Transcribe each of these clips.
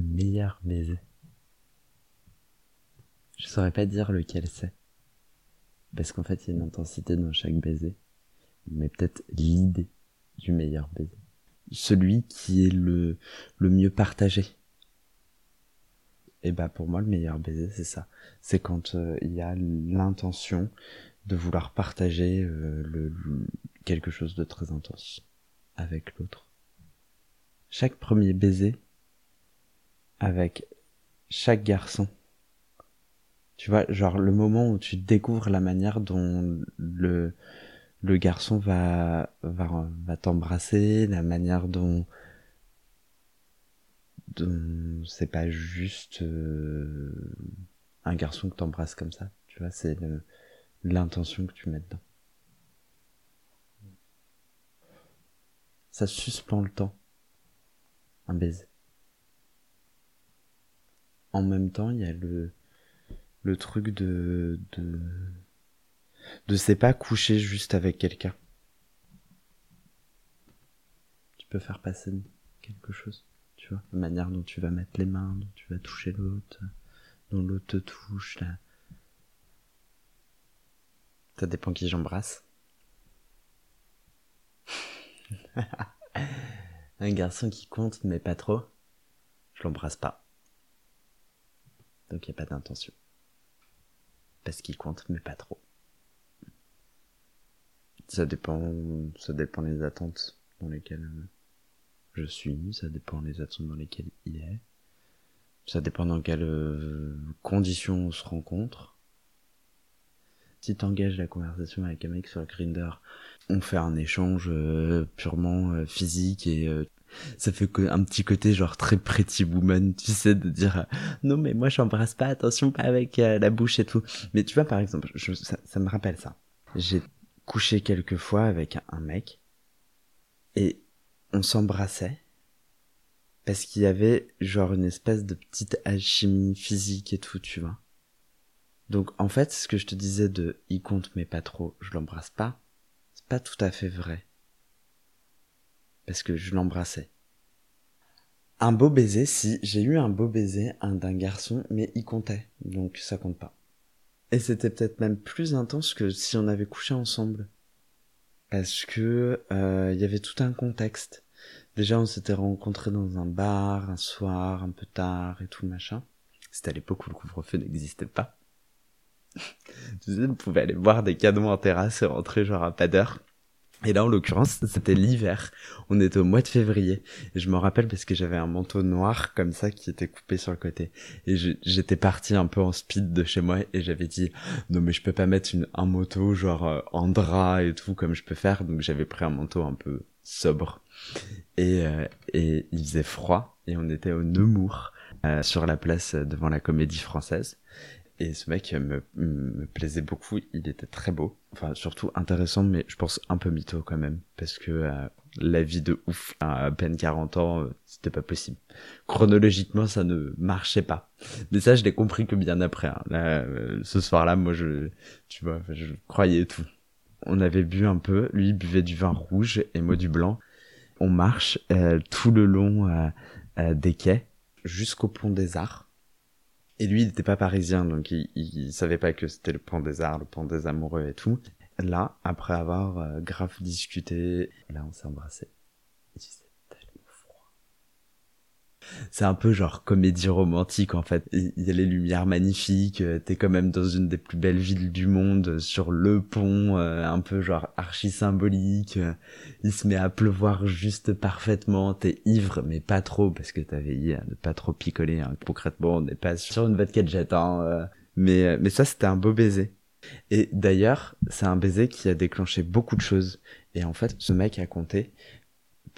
meilleur baiser. Je saurais pas dire lequel c'est. Parce qu'en fait, il y a une intensité dans chaque baiser. Mais peut-être l'idée du meilleur baiser. Celui qui est le, le mieux partagé. Et bah, pour moi, le meilleur baiser, c'est ça. C'est quand euh, il y a l'intention de vouloir partager euh, quelque chose de très intense avec l'autre. Chaque premier baiser avec chaque garçon. Tu vois, genre le moment où tu découvres la manière dont le, le garçon va, va, va t'embrasser, la manière dont, dont c'est pas juste euh, un garçon que t'embrasses comme ça. Tu vois, c'est l'intention que tu mets dedans. Ça suspend le temps. Un baiser en même temps, il y a le, le truc de, de, de c'est pas coucher juste avec quelqu'un. Tu peux faire passer quelque chose, tu vois, la manière dont tu vas mettre les mains, dont tu vas toucher l'autre, dont l'autre te touche, là. Ça dépend qui j'embrasse. Un garçon qui compte mais pas trop, je l'embrasse pas. Donc il n'y a pas d'intention. Parce qu'il compte, mais pas trop. Ça dépend, ça dépend des attentes dans lesquelles je suis, ça dépend des attentes dans lesquelles il est, ça dépend dans quelles euh, conditions on se rencontre. Si t'engages la conversation avec un mec sur Grinder, on fait un échange euh, purement euh, physique et ça fait un petit côté genre très pretty woman, tu sais, de dire non mais moi j'embrasse pas, attention pas avec euh, la bouche et tout. Mais tu vois par exemple, ça, me rappelle ça. J'ai couché quelques fois avec un mec et on s'embrassait parce qu'il y avait genre une espèce de petite alchimie physique et tout, tu vois. Donc en fait, ce que je te disais de il compte mais pas trop, je l'embrasse pas, c'est pas tout à fait vrai parce que je l'embrassais. Un beau baiser, si, j'ai eu un beau baiser d'un garçon, mais il comptait, donc ça compte pas. Et c'était peut-être même plus intense que si on avait couché ensemble. Parce que euh, il y avait tout un contexte. Déjà, on s'était rencontrés dans un bar, un soir, un peu tard et tout machin. C'était à l'époque où le couvre-feu n'existait pas. tu sais, on pouvait aller boire des cadeaux en terrasse et rentrer genre à pas d'heure. Et là, en l'occurrence, c'était l'hiver. On était au mois de février. Et je me rappelle parce que j'avais un manteau noir comme ça qui était coupé sur le côté. Et j'étais parti un peu en speed de chez moi et j'avais dit non mais je peux pas mettre un manteau genre euh, en drap et tout comme je peux faire. Donc j'avais pris un manteau un peu sobre. Et, euh, il faisait froid et on était au Nemours euh, sur la place devant la Comédie Française. Et ce mec me, me plaisait beaucoup, il était très beau, enfin surtout intéressant, mais je pense un peu mytho quand même, parce que euh, la vie de ouf, à peine 40 ans, euh, c'était pas possible. Chronologiquement, ça ne marchait pas. Mais ça, je l'ai compris que bien après. Hein. Là, euh, ce soir-là, moi, je, tu vois, je croyais tout. On avait bu un peu, lui buvait du vin rouge et moi du blanc. On marche tout le long des quais jusqu'au pont des Arts et lui, il n'était pas parisien, donc il, il, savait pas que c'était le pont des arts, le pont des amoureux et tout. Là, après avoir euh, grave discuté, là, on s'est embrassé. C'est un peu genre comédie romantique en fait. Il y a les lumières magnifiques, euh, t'es quand même dans une des plus belles villes du monde, euh, sur le pont, euh, un peu genre archi symbolique. Il se met à pleuvoir juste parfaitement, t'es ivre mais pas trop parce que t'as veillé à ne pas trop picoler. Hein. Concrètement, on n'est pas sur une vodka jet, hein, mais mais ça c'était un beau baiser. Et d'ailleurs, c'est un baiser qui a déclenché beaucoup de choses. Et en fait, ce mec a compté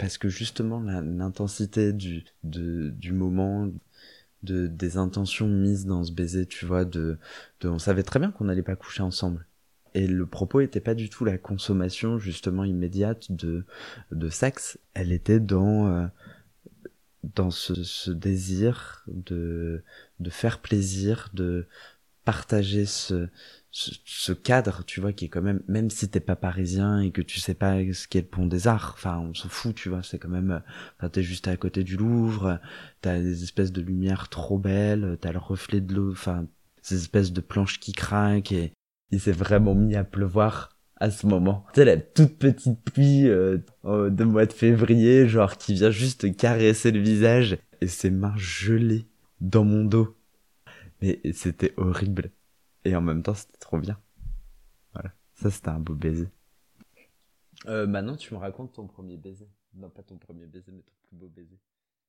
parce que justement l'intensité du du moment de des intentions mises dans ce baiser tu vois de, de on savait très bien qu'on n'allait pas coucher ensemble. Et le propos était pas du tout la consommation justement immédiate de de sexe. Elle était dans euh, dans ce, ce, désir de de faire plaisir de partager ce, ce, cadre, tu vois, qui est quand même, même si t'es pas parisien et que tu sais pas ce qu'est le pont des arts, enfin, on s'en fout, tu vois, c'est quand même, enfin, t'es juste à côté du Louvre, t'as des espèces de lumières trop belles, t'as le reflet de l'eau, enfin, ces espèces de planches qui craquent et il s'est vraiment mis à pleuvoir à ce moment. Tu sais, la toute petite pluie euh, de mois de février, genre, qui vient juste caresser le visage et ses mains gelées dans mon dos. Mais c'était horrible. Et en même temps, c'était trop bien. Voilà. Ça, c'était un beau baiser. Euh, maintenant, tu me racontes ton premier baiser. Non, pas ton premier baiser, mais ton plus beau baiser.